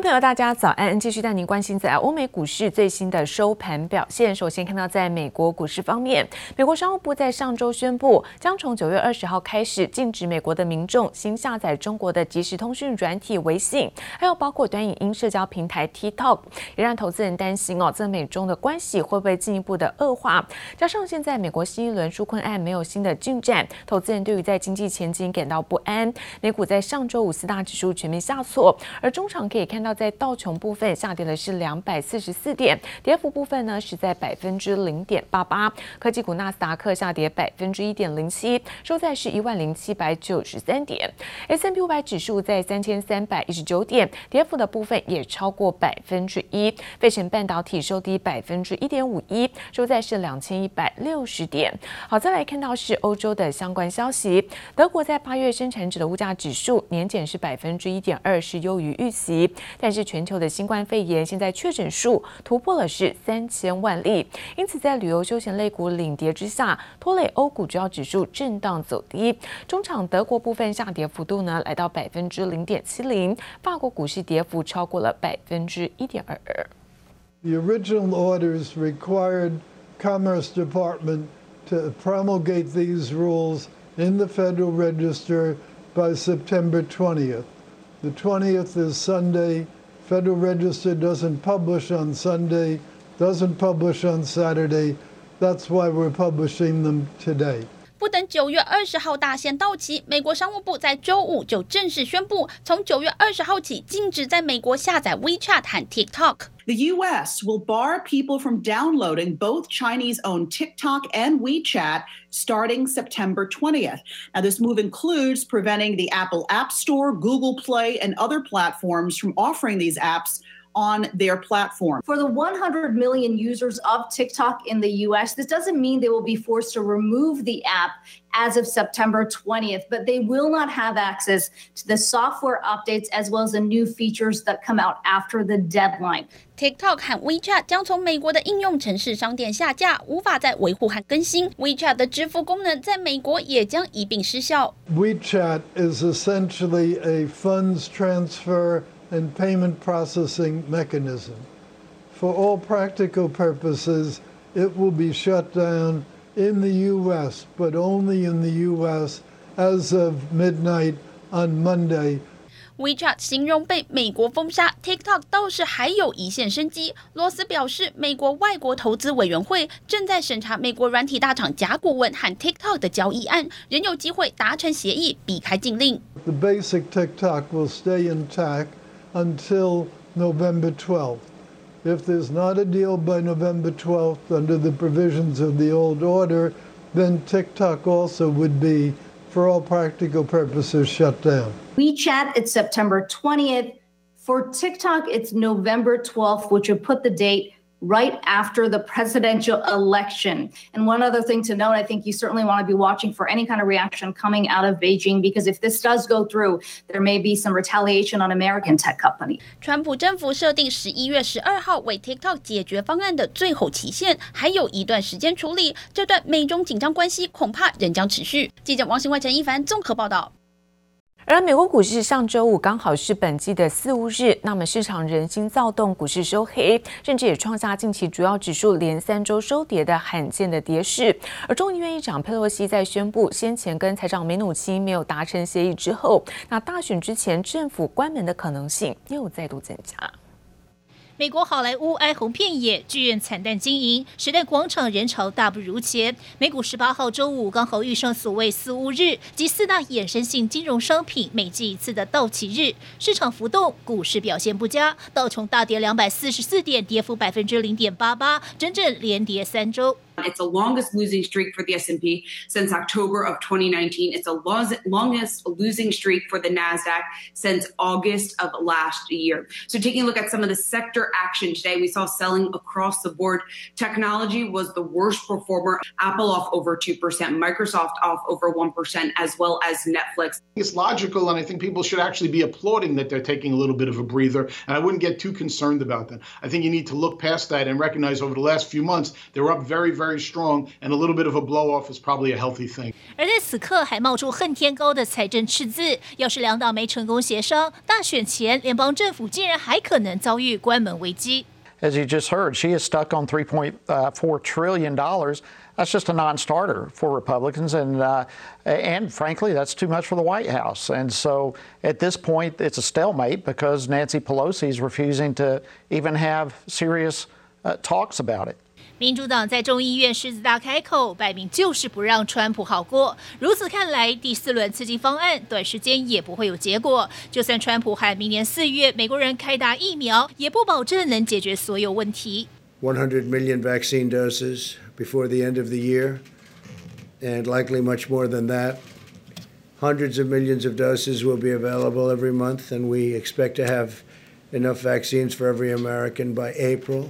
朋友，大家早安！继续带您关心在欧美股市最新的收盘表现。首先看到，在美国股市方面，美国商务部在上周宣布，将从九月二十号开始禁止美国的民众新下载中国的即时通讯软体微信，还有包括短影音社交平台 TikTok，也让投资人担心哦，这美中的关系会不会进一步的恶化？加上现在美国新一轮纾困案没有新的进展，投资人对于在经济前景感到不安。美股在上周五四大指数全面下挫，而中场可以看。到到在道琼部分下跌的是两百四十四点，跌幅部分呢是在百分之零点八八。科技股纳斯达克下跌百分之一点零七，收在是一万零七百九十三点。S&P 五百指数在三千三百一十九点，跌幅的部分也超过百分之一。费城半导体收低百分之一点五一，收在是两千一百六十点。好，再来看到是欧洲的相关消息，德国在八月生产者的物价指数年减是百分之一点二，是优于预期。但是全球的新冠肺炎现在确诊数突破了是三千万例，因此在旅游休闲类股领跌之下，拖累欧股主要指数震荡走低。中场德国部分下跌幅度呢来到百分之零点七零，法国股市跌幅超过了百分之一点二二。The original orders required Commerce Department to promulgate these rules in the Federal Register by September 20th. The 20th is Sunday. Federal Register doesn't publish on Sunday, doesn't publish on Saturday. That's why we're publishing them today. 不等九月二十号大限到期，美国商务部在周五就正式宣布，从九月二十号起禁止在美国下载 WeChat 和 TikTok。 The U.S. will bar people from downloading both Chinese-owned TikTok and WeChat starting September 20th. Now, this move includes preventing the Apple App Store, Google Play, and other platforms from offering these apps on their platform. For the 100 million users of TikTok in the US, this doesn't mean they will be forced to remove the app as of September 20th, but they will not have access to the software updates as well as the new features that come out after the deadline. TikTok 和 WeChat 将从美国的应用程式商店下架，无法再维护和更新。WeChat 的支付功能在美国也将一并失效。WeChat is essentially a funds transfer and payment processing mechanism. For all practical purposes, it will be shut down in the U.S., but only in the U.S. as of midnight on Monday. WeChat 形容被美国封杀，TikTok 倒是还有一线生机。罗斯表示，美国外国投资委员会正在审查美国软体大厂甲骨文和 TikTok 的交易案，仍有机会达成协议，避开禁令。The basic TikTok will stay intact. until November 12th. If there's not a deal by November 12th under the provisions of the old order, then TikTok also would be, for all practical purposes, shut down. WeChat, it's September 20th. For TikTok, it's November 12th, which would put the date right after the presidential election. And one other thing to note, I think you certainly want to be watching for any kind of reaction coming out of Beijing, because if this does go through, there may be some retaliation on American tech company. 川普政府设定十一月十二号为 TikTok 解决方案的最后期限，还有一段时间处理。这段美中紧张关系恐怕仍将持续。记者王新外、陈一凡综合报道。 而美国股市上周五刚好是本季的四五日，那么市场人心躁动，股市收黑，甚至也创下近期主要指数连三周收跌的罕见的跌势。而众议院议长佩洛西在宣布先前跟财长梅努奇没有达成协议之后，那大选之前政府关门的可能性又再度增加。美国好莱坞哀鸿遍野，剧院惨淡经营，时代广场人潮大不如前。美股十八号周五刚好遇上所谓四五日，及四大衍生性金融商品每季一次的到期日，市场浮动，股市表现不佳，道琼大跌两百四十四点，跌幅百分之零点八八，整整连跌三周。It's the longest losing streak for the S&P since October of 2019. It's the longest losing streak for the NASDAQ since August of last year. So taking a look at some of the sector action today, we saw selling across the board. Technology was the worst performer. Apple off over 2%, Microsoft off over 1%, as well as Netflix. It's logical, and I think people should actually be applauding that they're taking a little bit of a breather, and I wouldn't get too concerned about that. I think you need to look past that and recognize over the last few months, they were up very, very very strong, and a little bit of a blow off is probably a healthy thing. 而在此刻还冒出恨天高的财政赤字，要是两党没成功协商，大选前联邦政府竟然还可能遭遇关门危机。As you just heard, she is stuck on 3.4 trillion dollars. That's just a non-starter for Republicans, and uh, and frankly, that's too much for the White House. And so, at this point, it's a stalemate because Nancy Pelosi is refusing to even have serious uh, talks about it. 民主党在众议院狮子大开口，摆明就是不让川普好过。如此看来，第四轮刺激方案短时间也不会有结果。就算川普喊明年四月美国人开打疫苗，也不保证能解决所有问题。100 million vaccine doses before the end of the year, and likely much more than that. Hundreds of millions of doses will be available every month, and we expect to have enough vaccines for every American by April.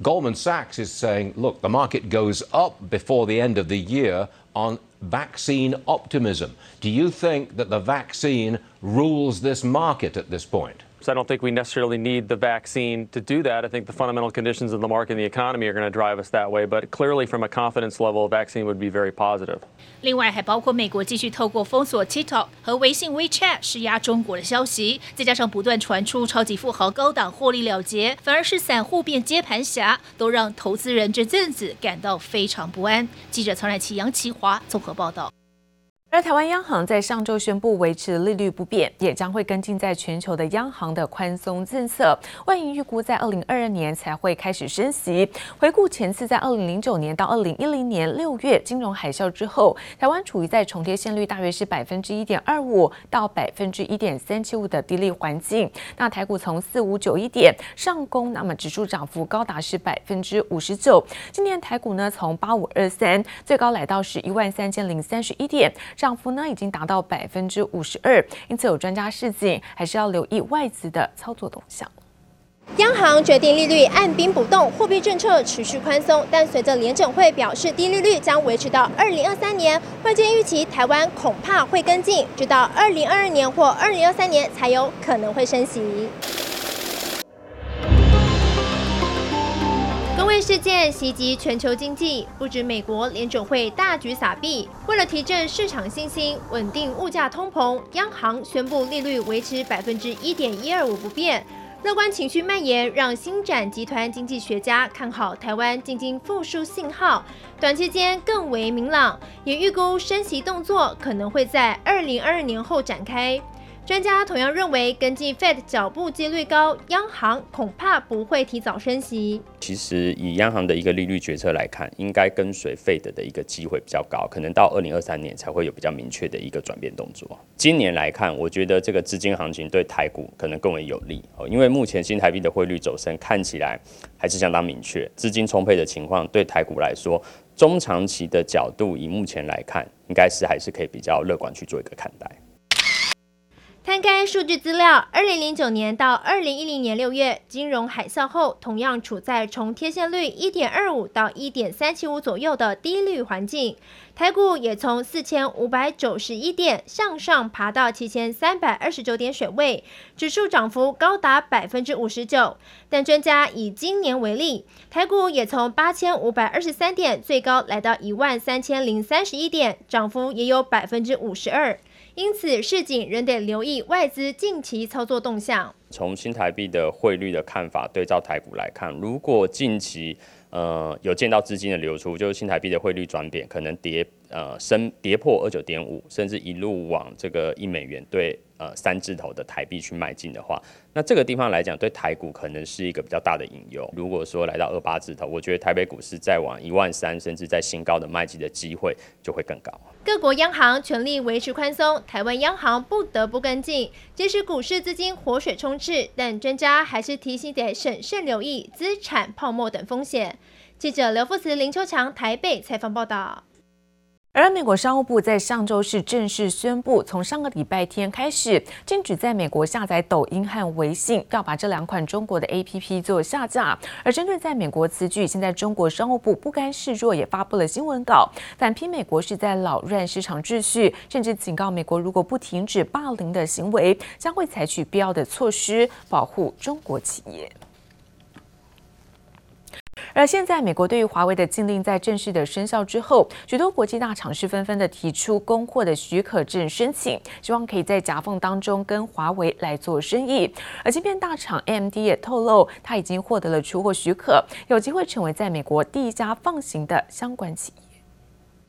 Goldman Sachs is saying, look, the market goes up before the end of the year on vaccine optimism. Do you think that the vaccine rules this market at this point? So I don't think we necessarily need the vaccine to do that. I think the fundamental conditions of the market and the economy are going to drive us that way. But clearly, from a confidence level, a vaccine would be very positive. 另外，还包括美国继续透过封锁 TikTok 和微信 WeChat 施压中国的消息，再加上不断传出超级富豪高档获利了结，反而是散户变接盘侠，都让投资人这阵子感到非常不安。记者曹乃琪、杨奇华综合报道。 而台湾央行在上周宣布维持利率不变，也将会跟进在全球的央行的宽松政策。外银预估在二零二二年才会开始升息。回顾前次在二零零九年到二零一零年六月金融海啸之后，台湾处于在重贴现率大约是百分之一点二五到百分之一点三七五的低利环境。那台股从四五九一点上攻，那么指数涨幅高达是百分之五十九。今年台股呢从八五二三最高来到是一万三千零三十一点。涨幅呢已经达到百分之五十二，因此有专家示警，还是要留意外资的操作动向。央行决定利率按兵不动，货币政策持续宽松，但随着联准会表示低利率将维持到二零二三年，外界预期台湾恐怕会跟进，直到二零二二年或二零二三年才有可能会升息。事件袭击全球经济，不止美国联准会大举撒币，为了提振市场信心、稳定物价通膨，央行宣布利率维持百分之一点一二五不变。乐观情绪蔓延，让星展集团经济学家看好台湾经济复苏信号，短期间更为明朗，也预估升息动作可能会在二零二二年后展开。专家同样认为，跟进 Fed 脚步几率高，央行恐怕不会提早升息。其实以央行的一个利率决策来看，应该跟随 Fed 的一个机会比较高，可能到二零二三年才会有比较明确的一个转变动作。今年来看，我觉得这个资金行情对台股可能更为有利哦，因为目前新台币的汇率走升看起来还是相当明确，资金充沛的情况对台股来说，中长期的角度以目前来看，应该是还是可以比较乐观去做一个看待。摊开数据资料，二零零九年到二零一零年六月，金融海啸后，同样处在从贴现率一点二五到一点三七五左右的低率环境。台股也从四千五百九十一点向上爬到七千三百二十九点水位，指数涨幅高达百分之五十九。但专家以今年为例，台股也从八千五百二十三点最高来到一万三千零三十一点，涨幅也有百分之五十二。因此，市井仍得留意外资近期操作动向。从新台币的汇率的看法对照台股来看，如果近期呃有见到资金的流出，就是新台币的汇率转贬，可能跌呃升跌破二九点五，甚至一路往这个一美元对。呃，三字头的台币去迈进的话，那这个地方来讲，对台股可能是一个比较大的引诱。如果说来到二八字头，我觉得台北股市再往一万三，甚至在新高的迈进的机会就会更高。各国央行全力维持宽松，台湾央行不得不跟进。即使股市资金活水充斥，但专家还是提醒得审慎留意资产泡沫等风险。记者刘富慈、林秋强台北采访报道。而美国商务部在上周是正式宣布，从上个礼拜天开始，禁止在美国下载抖音和微信，要把这两款中国的 APP 做下架。而针对在美国此举，现在中国商务部不甘示弱，也发布了新闻稿，反批美国是在扰乱市场秩序，甚至警告美国如果不停止霸凌的行为，将会采取必要的措施保护中国企业。而现在，美国对于华为的禁令在正式的生效之后，许多国际大厂是纷纷的提出供货的许可证申请，希望可以在夹缝当中跟华为来做生意。而芯片大厂 AMD 也透露，它已经获得了出货许可，有机会成为在美国第一家放行的相关企业。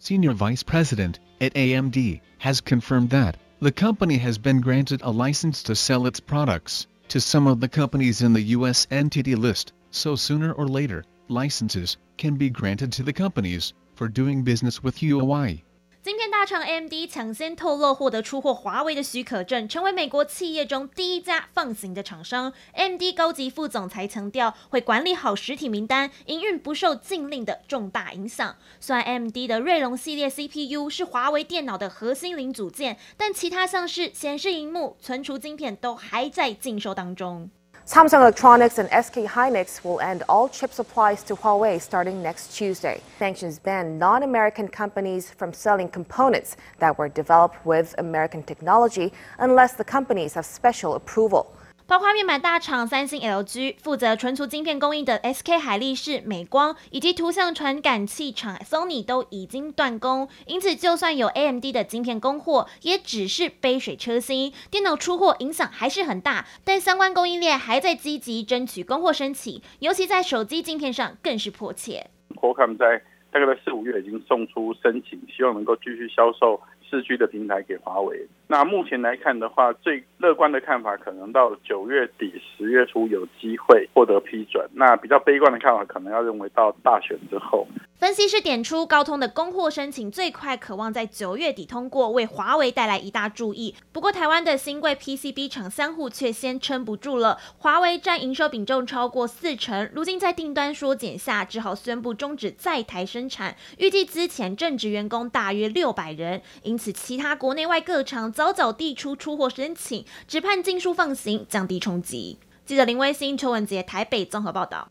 Senior Vice President at AMD has confirmed that the company has been granted a license to sell its products to some of the companies in the U.S. Entity List, so sooner or later, licenses can be granted to the companies for doing business with Huawei. 晶片大厂 AMD 抢先透露获得出货华为的许可证，成为美国企业中第一家放行的厂商。AMD 高级副总裁强调，会管理好实体名单，营运不受禁令的重大影响。虽然 AMD 的锐龙系列 CPU 是华为电脑的核心零组件，但其他像是显示萤幕、存储晶片都还在禁售当中。Samsung Electronics and SK Hynix will end all chip supplies to Huawei starting next Tuesday. Sanctions ban non American companies from selling components that were developed with American technology unless the companies have special approval. 包括面板大厂三星、LG，负责存储晶片供应的 SK 海力士、美光，以及图像传感器厂 Sony 都已经断供。因此，就算有 AMD 的晶片供货，也只是杯水车薪。电脑出货影响还是很大，但相关供应链还在积极争取供货申请，尤其在手机晶片上更是迫切。Qualcomm 在大概在四五月已经送出申请，希望能够继续销售。四 G 的平台给华为。那目前来看的话，最乐观的看法可能到九月底、十月初有机会获得批准。那比较悲观的看法，可能要认为到大选之后。分析师点出，高通的供货申请最快可望在九月底通过，为华为带来一大注意。不过，台湾的新贵 PCB 厂三户却先撑不住了。华为占营收比重超过四成，如今在订单缩减下，只好宣布终止在台生产。预计之前正职员工大约六百人，因此其他国内外各厂早早递出出货申请，只盼尽速放行，降低冲击。记者林威星、邱文杰台北综合报道。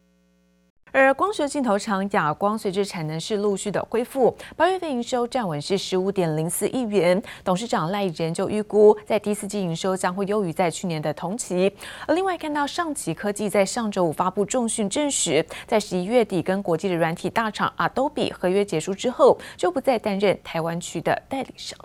而光学镜头厂亚光随着产能是陆续的恢复，八月份营收站稳是十五点零四亿元。董事长赖仁就预估，在第四季营收将会优于在去年的同期。而另外看到上期科技在上周五发布重讯证实，在十一月底跟国际的软体大厂 Adobe 合约结束之后，就不再担任台湾区的代理商。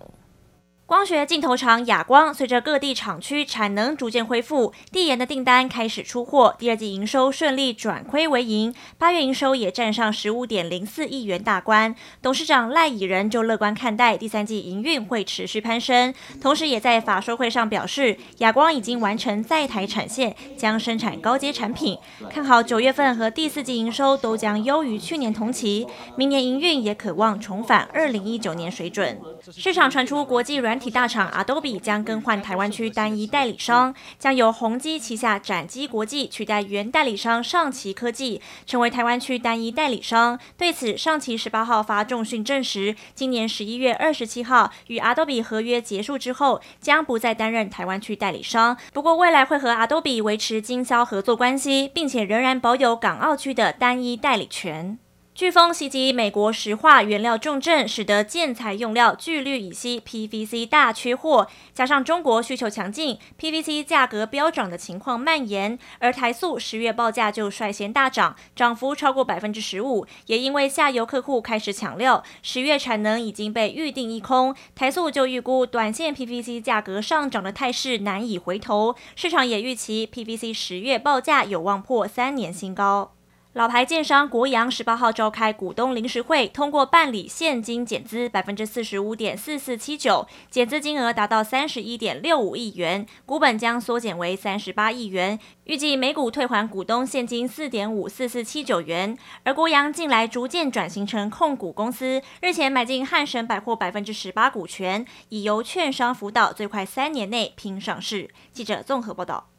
光学镜头厂亚光随着各地厂区产能逐渐恢复，递延的订单开始出货，第二季营收顺利转亏为盈，八月营收也站上十五点零四亿元大关。董事长赖以仁就乐观看待第三季营运会持续攀升，同时也在法说会上表示，亚光已经完成在台产线，将生产高阶产品，看好九月份和第四季营收都将优于去年同期，明年营运也可望重返二零一九年水准。市场传出国际软体大厂 Adobe 将更换台湾区单一代理商，将由宏基旗下展机国际取代原代理商上奇科技，成为台湾区单一代理商。对此，上奇十八号发重讯证实，今年十一月二十七号与 Adobe 合约结束之后，将不再担任台湾区代理商。不过，未来会和 Adobe 维持经销合作关系，并且仍然保有港澳区的单一代理权。飓风袭击美国石化原料重镇，使得建材用料聚氯乙烯 （PVC） 大缺货，加上中国需求强劲，PVC 价格飙涨的情况蔓延。而台塑十月报价就率先大涨，涨幅超过百分之十五。也因为下游客户开始抢料，十月产能已经被预定一空，台塑就预估短线 PVC 价格上涨的态势难以回头。市场也预期 PVC 十月报价有望破三年新高。老牌建商国阳十八号召开股东临时会，通过办理现金减资百分之四十五点四四七九，减资金额达到三十一点六五亿元，股本将缩减为三十八亿元，预计每股退还股东现金四点五四四七九元。而国阳近来逐渐转型成控股公司，日前买进汉神百货百分之十八股权，已由券商辅导，最快三年内拼上市。记者综合报道。